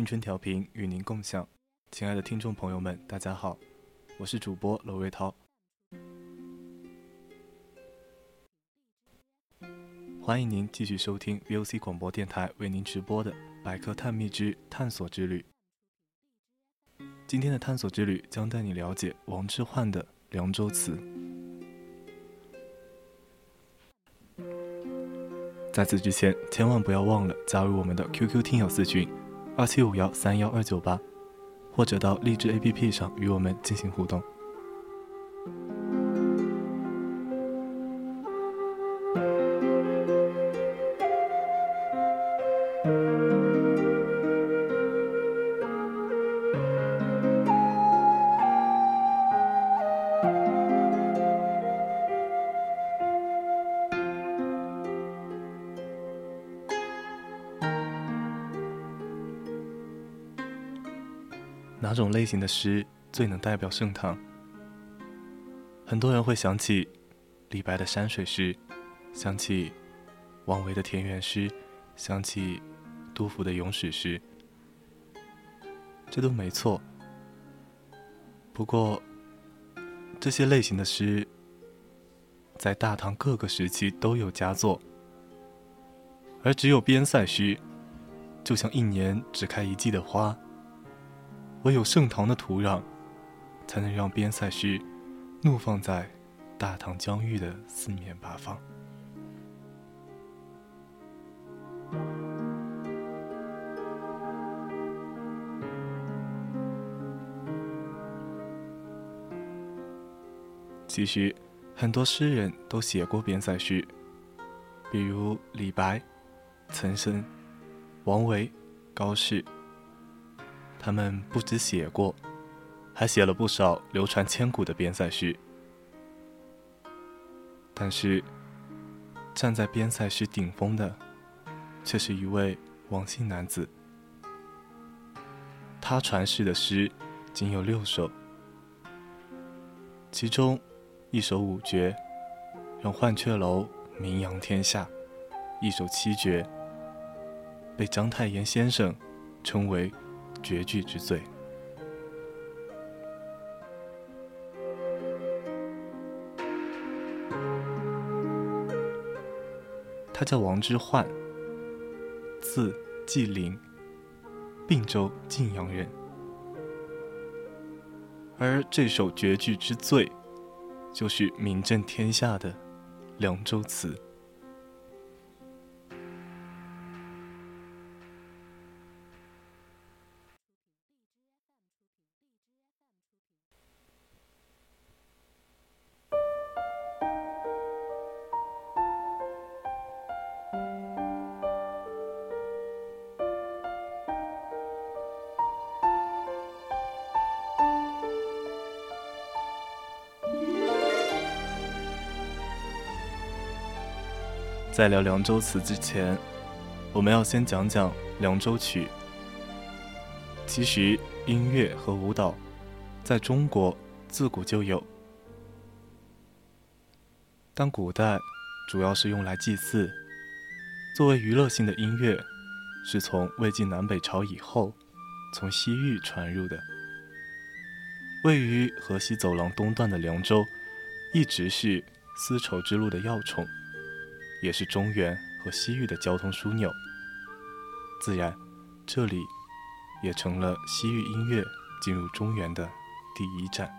青春调频与您共享，亲爱的听众朋友们，大家好，我是主播娄瑞涛，欢迎您继续收听 VOC 广播电台为您直播的《百科探秘之探索之旅》。今天的探索之旅将带你了解王之涣的《凉州词》。在此之前，千万不要忘了加入我们的 QQ 听友私群。二七五幺三幺二九八，或者到荔枝 APP 上与我们进行互动。类型的诗最能代表盛唐？很多人会想起李白的山水诗，想起王维的田园诗，想起杜甫的咏史诗，这都没错。不过，这些类型的诗在大唐各个时期都有佳作，而只有边塞诗，就像一年只开一季的花。唯有盛唐的土壤，才能让边塞诗怒放在大唐疆域的四面八方。其实，很多诗人都写过边塞诗，比如李白、岑参、王维、高适。他们不止写过，还写了不少流传千古的边塞诗。但是，站在边塞诗顶峰的，却是一位王姓男子。他传世的诗仅有六首，其中一首五绝让鹳雀楼名扬天下，一首七绝被章太炎先生称为。绝句之最，他叫王之涣，字季陵，并州晋阳人。而这首绝句之最，就是名震天下的《凉州词》。在聊《凉州词》之前，我们要先讲讲《凉州曲》。其实，音乐和舞蹈在中国自古就有，但古代主要是用来祭祀，作为娱乐性的音乐，是从魏晋南北朝以后从西域传入的。位于河西走廊东段的凉州，一直是丝绸之路的要冲。也是中原和西域的交通枢纽，自然，这里也成了西域音乐进入中原的第一站。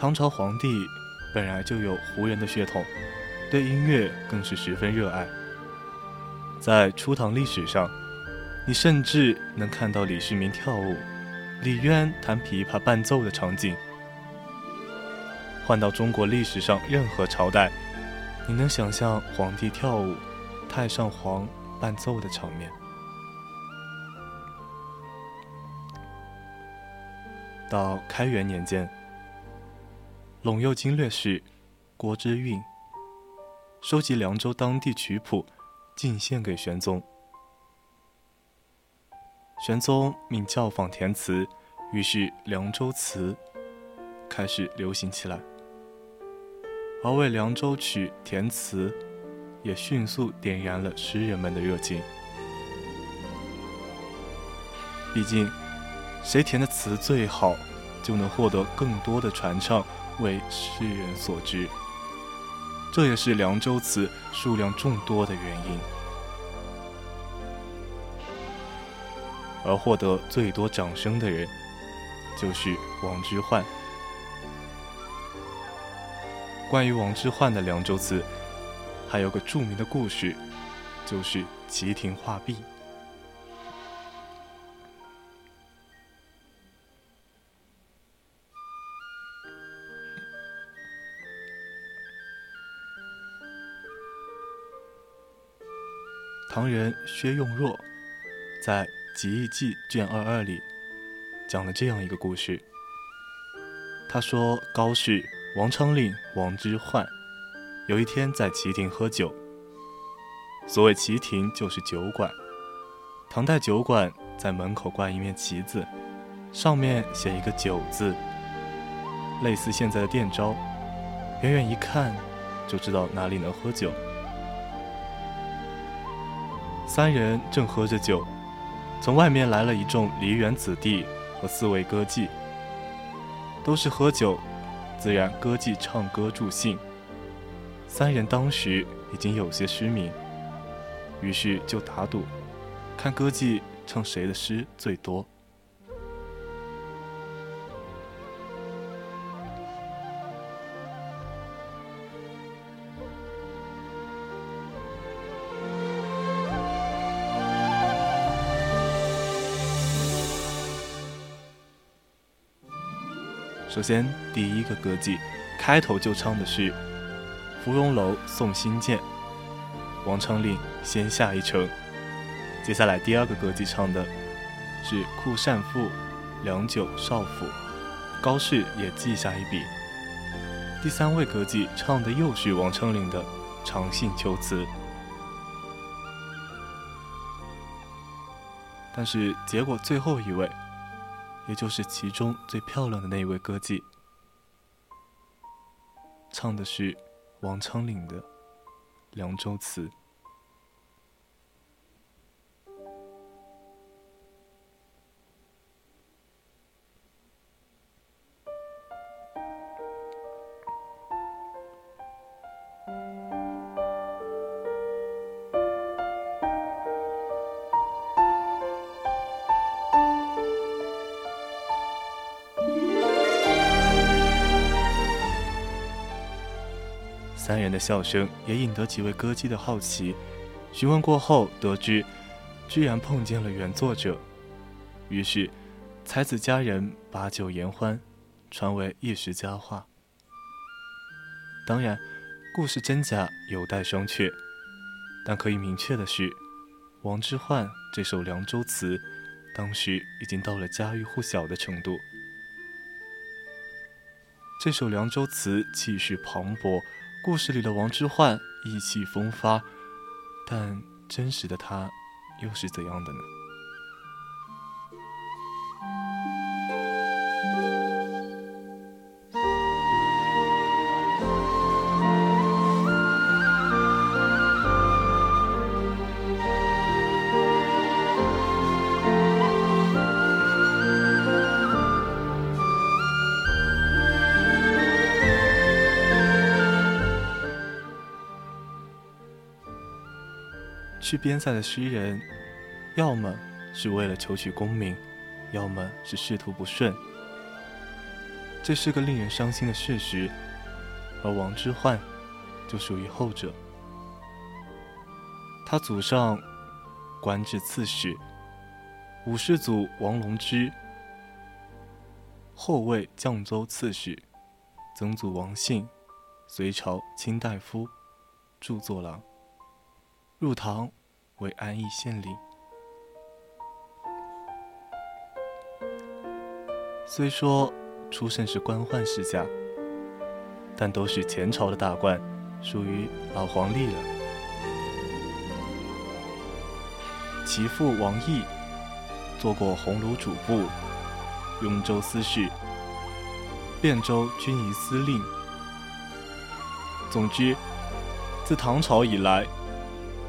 唐朝皇帝本来就有胡人的血统，对音乐更是十分热爱。在初唐历史上，你甚至能看到李世民跳舞、李渊弹琵琶伴奏的场景。换到中国历史上任何朝代，你能想象皇帝跳舞、太上皇伴奏的场面？到开元年间。陇右经略使郭之运收集凉州当地曲谱，进献给玄宗。玄宗命教坊填词，于是凉州词开始流行起来。而为凉州曲填词，也迅速点燃了诗人们的热情。毕竟，谁填的词最好，就能获得更多的传唱。为世人所知，这也是凉州词数量众多的原因。而获得最多掌声的人，就是王之涣。关于王之涣的凉州词，还有个著名的故事，就是齐亭画壁。唐人薛用若在《集异记》卷二二里讲了这样一个故事。他说，高氏王昌龄、王之涣有一天在旗亭喝酒。所谓旗亭，就是酒馆。唐代酒馆在门口挂一面旗子，上面写一个“酒”字，类似现在的店招，远远一看就知道哪里能喝酒。三人正喝着酒，从外面来了一众梨园子弟和四位歌妓，都是喝酒，自然歌妓唱歌助兴。三人当时已经有些失明，于是就打赌，看歌妓唱谁的诗最多。首先，第一个歌妓开头就唱的是《芙蓉楼送辛渐》，王昌龄先下一城。接下来，第二个歌妓唱的是《酷善赋》，良久少府，高适也记下一笔。第三位歌妓唱的又是王昌龄的《长信秋词》，但是结果最后一位。也就是其中最漂亮的那一位歌妓，唱的是王昌龄的《凉州词》。三人的笑声也引得几位歌姬的好奇，询问过后得知，居然碰见了原作者。于是，才子佳人把酒言欢，传为一时佳话。当然，故事真假有待商榷，但可以明确的是，王之涣这首《凉州词》，当时已经到了家喻户晓的程度。这首《凉州词》气势磅礴。故事里的王之涣意气风发，但真实的他又是怎样的呢？去边塞的诗人，要么是为了求取功名，要么是仕途不顺。这是个令人伤心的事实，而王之涣就属于后者。他祖上官至刺史，五世祖王隆之后位绛州刺史，曾祖王信，隋朝卿大夫、著作郎，入唐为安邑县令。虽说出身是官宦世家，但都是前朝的大官，属于老黄历了。其父王毅做过鸿胪主簿。雍州司事、汴州军仪司令。总之，自唐朝以来，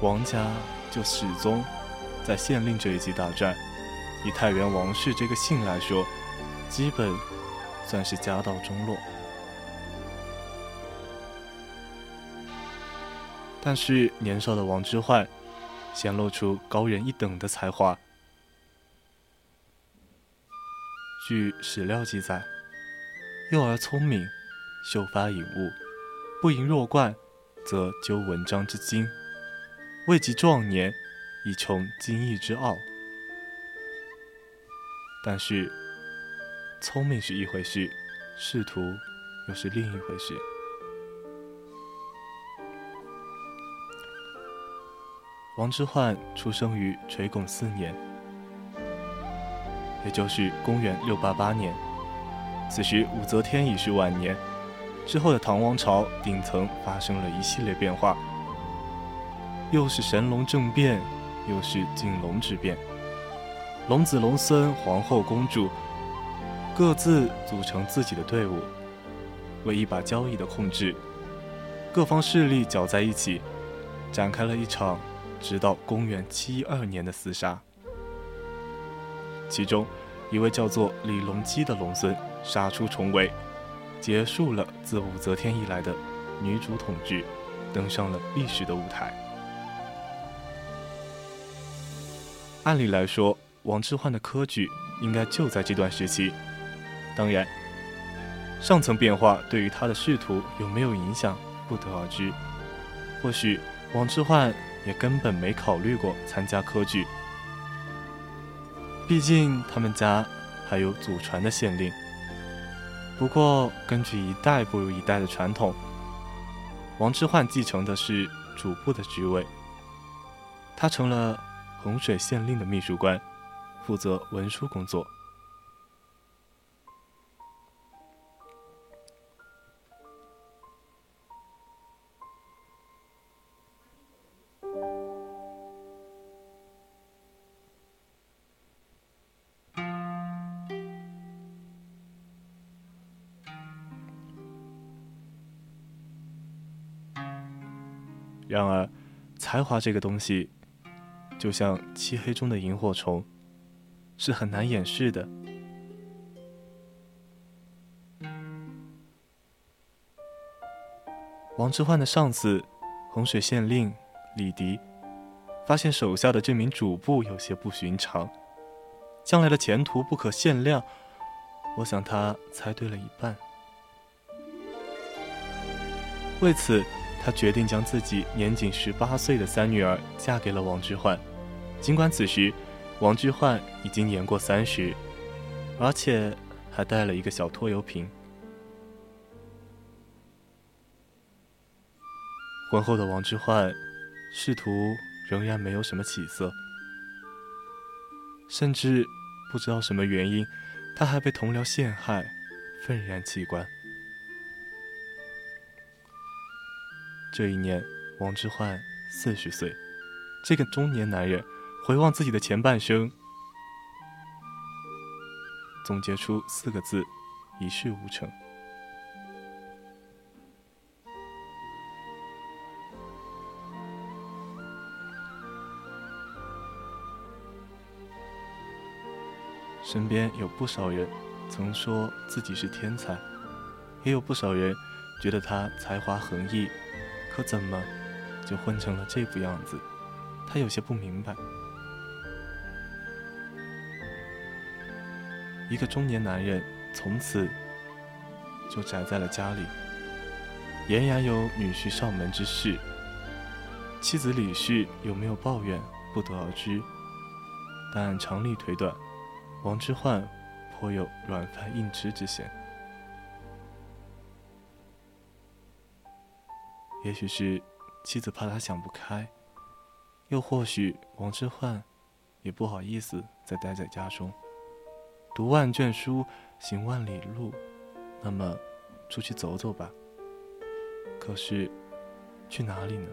王家就始终在县令这一级大战。以太原王氏这个姓来说，基本算是家道中落。但是年少的王之涣显露出高人一等的才华。据史料记载，幼儿聪明，秀发颖悟，不盈弱冠，则究文章之精；未及壮年，已穷经义之奥。但是，聪明是一回事，仕途又是另一回事。王之涣出生于垂拱四年。也就是公元六八八年，此时武则天已是晚年。之后的唐王朝顶层发生了一系列变化，又是神龙政变，又是禁龙之变。龙子龙孙、皇后、公主各自组成自己的队伍，为一把交椅的控制。各方势力搅在一起，展开了一场直到公元七一二年的厮杀。其中，一位叫做李隆基的龙孙杀出重围，结束了自武则天以来的女主统治，登上了历史的舞台。按理来说，王之涣的科举应该就在这段时期。当然，上层变化对于他的仕途有没有影响，不得而知。或许王之涣也根本没考虑过参加科举。毕竟他们家还有祖传的县令。不过，根据一代不如一代的传统，王之涣继承的是主簿的职位。他成了洪水县令的秘书官，负责文书工作。然而，才华这个东西，就像漆黑中的萤火虫，是很难掩饰的。王之涣的上司，洪水县令李迪，发现手下的这名主簿有些不寻常，将来的前途不可限量。我想他猜对了一半。为此。他决定将自己年仅十八岁的三女儿嫁给了王之涣，尽管此时王之涣已经年过三十，而且还带了一个小拖油瓶。婚后的王之涣仕途仍然没有什么起色，甚至不知道什么原因，他还被同僚陷害，愤然弃官。这一年，王之涣四十岁。这个中年男人回望自己的前半生，总结出四个字：一事无成。身边有不少人曾说自己是天才，也有不少人觉得他才华横溢。可怎么就混成了这副样子？他有些不明白。一个中年男人从此就宅在了家里，俨然有女婿上门之事。妻子李氏有没有抱怨，不得而知。但按常理推断，王之涣颇有软饭硬吃之嫌。也许是妻子怕他想不开，又或许王之涣也不好意思再待在家中，读万卷书，行万里路，那么出去走走吧。可是去哪里呢？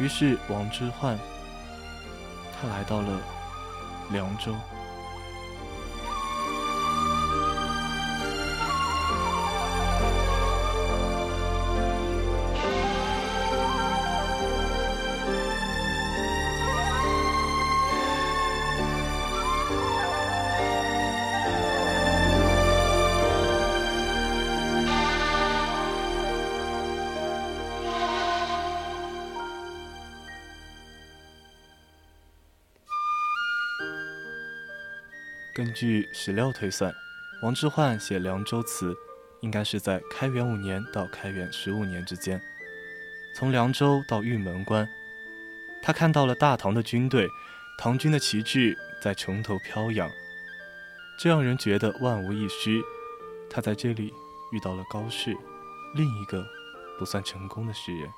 于是王之涣，他来到了凉州。根据史料推算，王之涣写《凉州词》，应该是在开元五年到开元十五年之间。从凉州到玉门关，他看到了大唐的军队，唐军的旗帜在城头飘扬，这让人觉得万无一失。他在这里遇到了高适，另一个不算成功的诗人。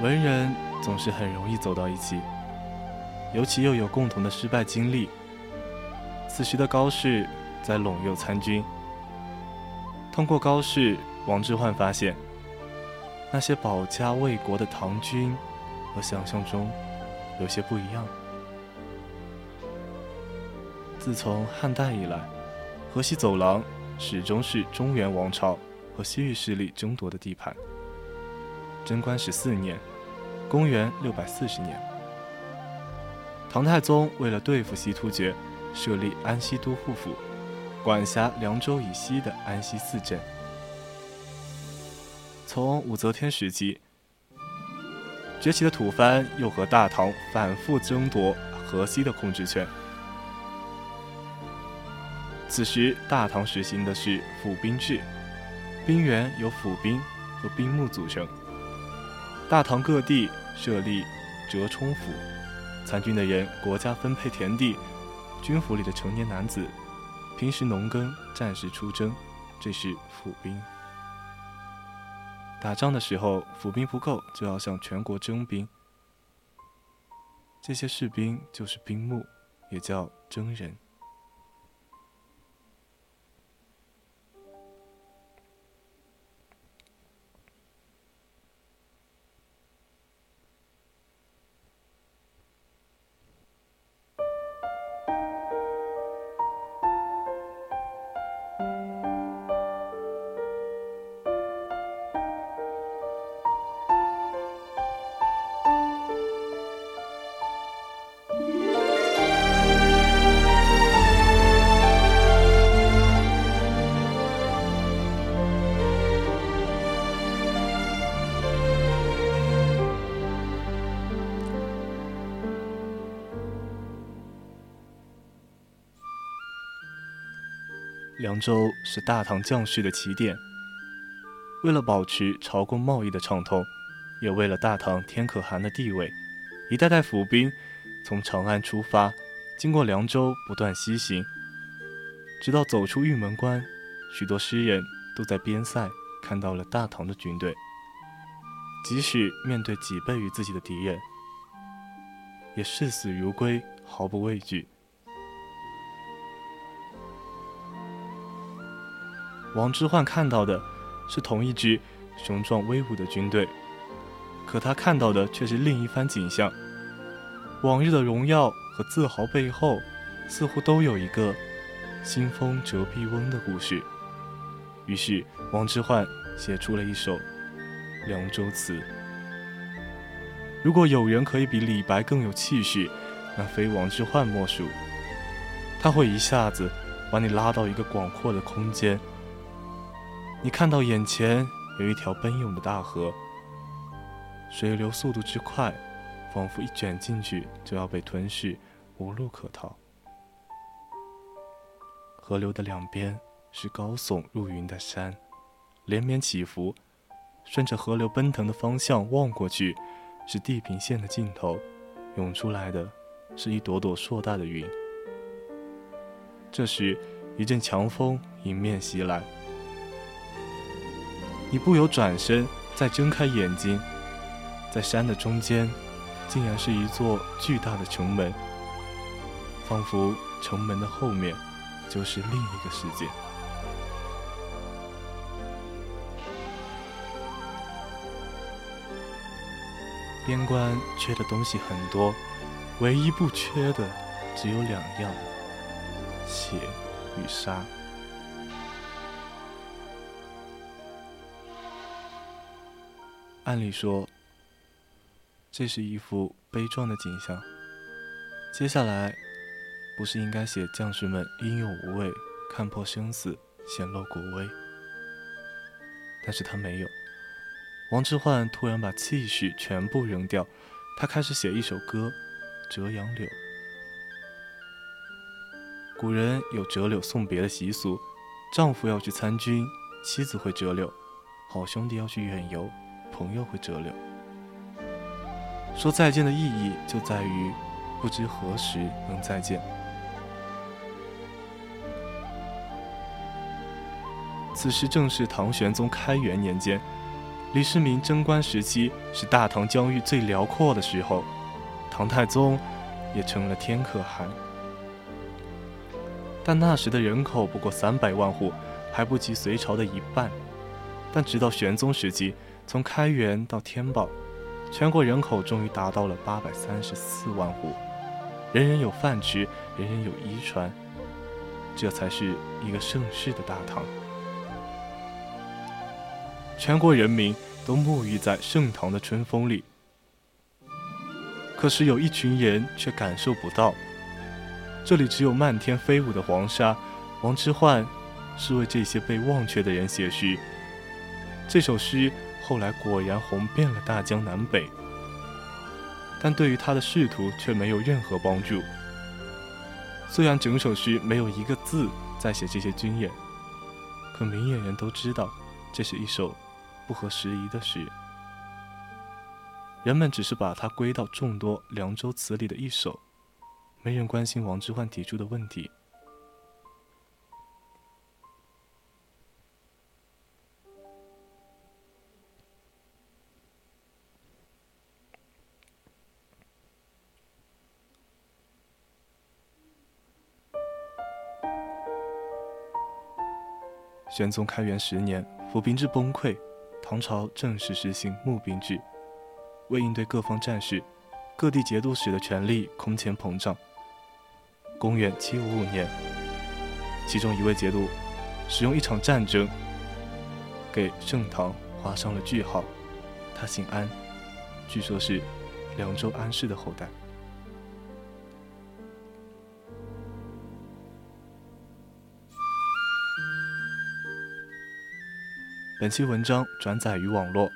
文人总是很容易走到一起。尤其又有共同的失败经历。此时的高适在陇右参军。通过高适，王之涣发现，那些保家卫国的唐军和想象中有些不一样。自从汉代以来，河西走廊始终是中原王朝和西域势力争夺的地盘。贞观十四年，公元六百四十年。唐太宗为了对付西突厥，设立安西都护府，管辖凉州以西的安西四镇。从武则天时期崛起的吐蕃，又和大唐反复争夺河西的控制权。此时，大唐实行的是府兵制，兵员由府兵和兵目组成。大唐各地设立折冲府。参军的人，国家分配田地，军府里的成年男子，平时农耕，战时出征，这是府兵。打仗的时候，府兵不够，就要向全国征兵。这些士兵就是兵目，也叫征人。凉州是大唐将士的起点。为了保持朝贡贸易的畅通，也为了大唐天可汗的地位，一代代府兵从长安出发，经过凉州不断西行，直到走出玉门关。许多诗人都在边塞看到了大唐的军队，即使面对几倍于自己的敌人，也视死如归，毫不畏惧。王之涣看到的是同一支雄壮威武的军队，可他看到的却是另一番景象。往日的荣耀和自豪背后，似乎都有一个“新风折臂翁”的故事。于是，王之涣写出了一首《凉州词》。如果有人可以比李白更有气势，那非王之涣莫属。他会一下子把你拉到一个广阔的空间。你看到眼前有一条奔涌的大河，水流速度之快，仿佛一卷进去就要被吞噬，无路可逃。河流的两边是高耸入云的山，连绵起伏。顺着河流奔腾的方向望过去，是地平线的尽头，涌出来的是一朵朵硕大的云。这时，一阵强风迎面袭来，你不由转身，再睁开眼睛，在山的中间，竟然是一座巨大的城门，仿佛城门的后面就是另一个世界。边关缺的东西很多，唯一不缺的只有两样：血与沙。按理说，这是一幅悲壮的景象。接下来，不是应该写将士们英勇无畏，看破生死，显露国威？但是他没有。王之涣突然把气势全部扔掉，他开始写一首歌《折杨柳》。古人有折柳送别的习俗，丈夫要去参军，妻子会折柳；好兄弟要去远游，朋友会折柳。说再见的意义就在于不知何时能再见。此时正是唐玄宗开元年间。李世民贞观时期是大唐疆域最辽阔的时候，唐太宗也成了天可汗。但那时的人口不过三百万户，还不及隋朝的一半。但直到玄宗时期，从开元到天宝，全国人口终于达到了八百三十四万户，人人有饭吃，人人有衣穿，这才是一个盛世的大唐。全国人民都沐浴在盛唐的春风里，可是有一群人却感受不到。这里只有漫天飞舞的黄沙。王之涣是为这些被忘却的人写诗，这首诗后来果然红遍了大江南北，但对于他的仕途却没有任何帮助。虽然整首诗没有一个字在写这些军演，可明眼人都知道，这是一首。不合时宜的诗，人们只是把它归到众多凉州词里的一首，没人关心王之涣提出的问题。玄宗开元十年，府兵制崩溃。唐朝正式实行募兵制，为应对各方战事，各地节度使的权力空前膨胀。公元七五五年，其中一位节度使用一场战争给盛唐画上了句号。他姓安，据说是凉州安氏的后代。本期文章转载于网络，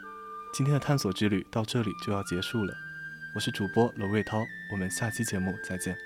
今天的探索之旅到这里就要结束了。我是主播娄瑞涛，我们下期节目再见。